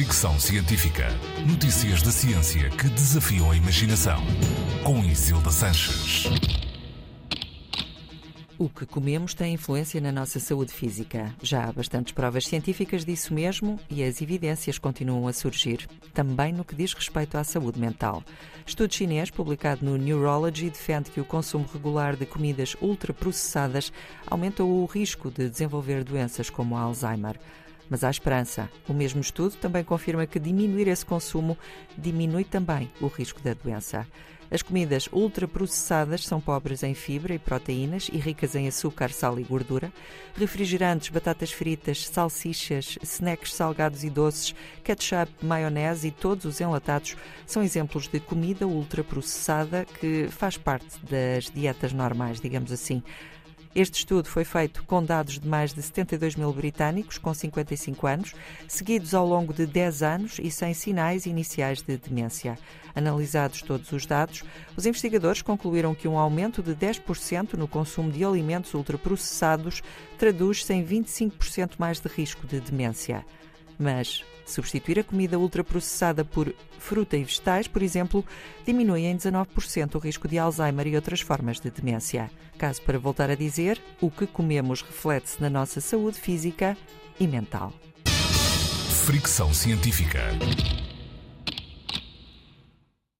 Fricção Científica. Notícias da ciência que desafiam a imaginação. Com Isilda Sanches. O que comemos tem influência na nossa saúde física. Já há bastantes provas científicas disso mesmo e as evidências continuam a surgir, também no que diz respeito à saúde mental. Estudo chinês publicado no Neurology defende que o consumo regular de comidas ultraprocessadas aumenta o risco de desenvolver doenças como Alzheimer. Mas há esperança. O mesmo estudo também confirma que diminuir esse consumo diminui também o risco da doença. As comidas ultraprocessadas são pobres em fibra e proteínas e ricas em açúcar, sal e gordura. Refrigerantes, batatas fritas, salsichas, snacks salgados e doces, ketchup, maionese e todos os enlatados são exemplos de comida ultraprocessada que faz parte das dietas normais, digamos assim. Este estudo foi feito com dados de mais de 72 mil britânicos com 55 anos, seguidos ao longo de 10 anos e sem sinais iniciais de demência. Analisados todos os dados, os investigadores concluíram que um aumento de 10% no consumo de alimentos ultraprocessados traduz-se em 25% mais de risco de demência. Mas substituir a comida ultraprocessada por fruta e vegetais, por exemplo, diminui em 19% o risco de Alzheimer e outras formas de demência. Caso para voltar a dizer, o que comemos reflete-se na nossa saúde física e mental. Fricção científica.